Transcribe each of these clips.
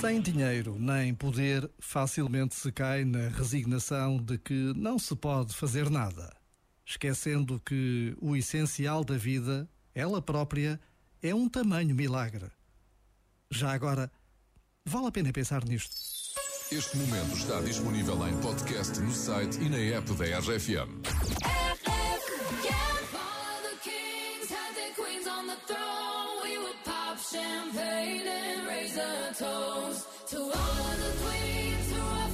Sem dinheiro nem poder, facilmente se cai na resignação de que não se pode fazer nada, esquecendo que o essencial da vida, ela própria, é um tamanho milagre. Já agora, vale a pena pensar nisto. Este momento está disponível em podcast no site e na app da RFM. We would pop champagne and raise a toast to all of the queens who are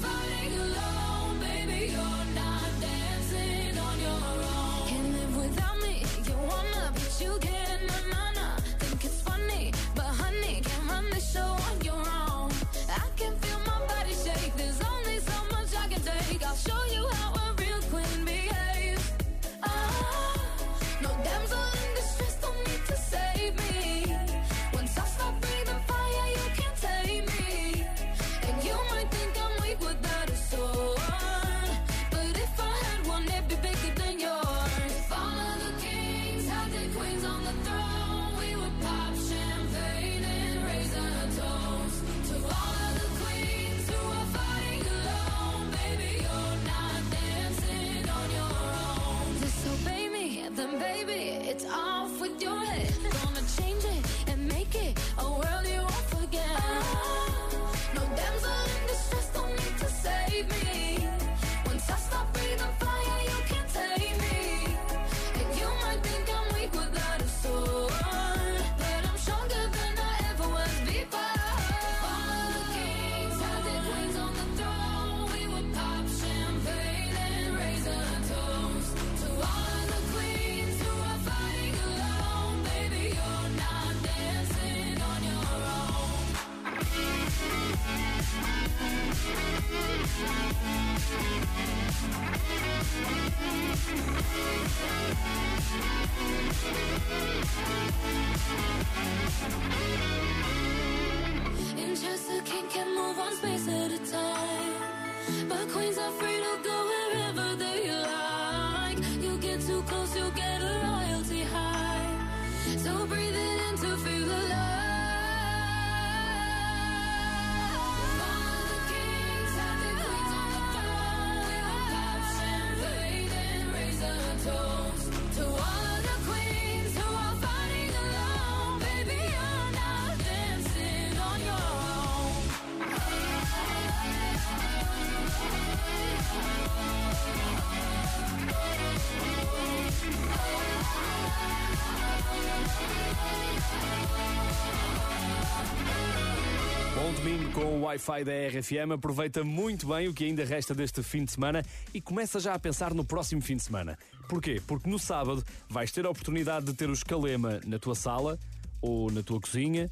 So breathe com o Wi-Fi da RFM. Aproveita muito bem o que ainda resta deste fim de semana e começa já a pensar no próximo fim de semana. Porquê? Porque no sábado vais ter a oportunidade de ter o escalema na tua sala ou na tua cozinha.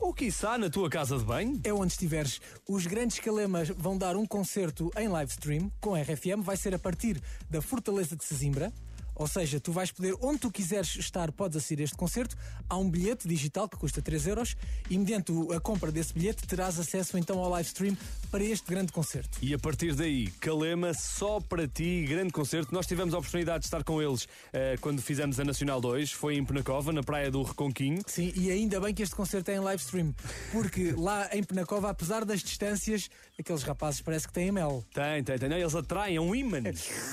Ou quiçá na tua casa de banho? É onde estiveres. Os grandes calemas vão dar um concerto em live stream com a RFM. Vai ser a partir da Fortaleza de Sesimbra. Ou seja, tu vais poder, onde tu quiseres estar, podes assistir a este concerto. Há um bilhete digital que custa 3 euros e, mediante a compra desse bilhete, terás acesso então ao live stream para este grande concerto. E a partir daí, Calema, só para ti, grande concerto. Nós tivemos a oportunidade de estar com eles eh, quando fizemos a Nacional 2, foi em Penacova, na praia do Reconquinho. Sim, e ainda bem que este concerto é em live stream, porque lá em Penacova, apesar das distâncias, aqueles rapazes parece que têm mel. Tem, tem, tem. Não, eles atraem, é um imã.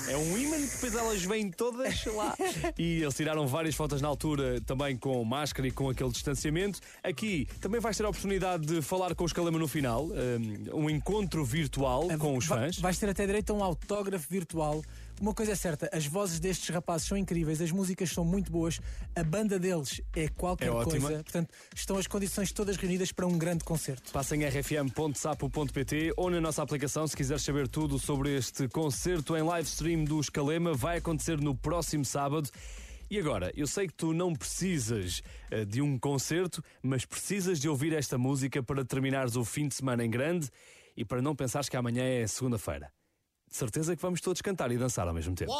É um imã que depois elas vêm todas lá. E eles tiraram várias fotos na altura, também com máscara e com aquele distanciamento. Aqui também vais ter a oportunidade de falar com os Calema no final, um, um encontro virtual com os fãs. Vais ter até direito a um autógrafo virtual. Uma coisa é certa, as vozes destes rapazes são incríveis, as músicas são muito boas, a banda deles é qualquer É coisa. Portanto, estão as condições todas reunidas para um grande concerto. Passa em rfm.sapo.pt ou na nossa aplicação se quiseres saber tudo sobre este concerto em live stream do Escalema. Vai acontecer no próximo sábado. E agora, eu sei que tu não precisas eh, de um concerto, mas precisas de ouvir esta música para terminares o fim de semana em grande e para não pensares que amanhã é segunda-feira. Certeza que vamos todos cantar e dançar ao mesmo tempo.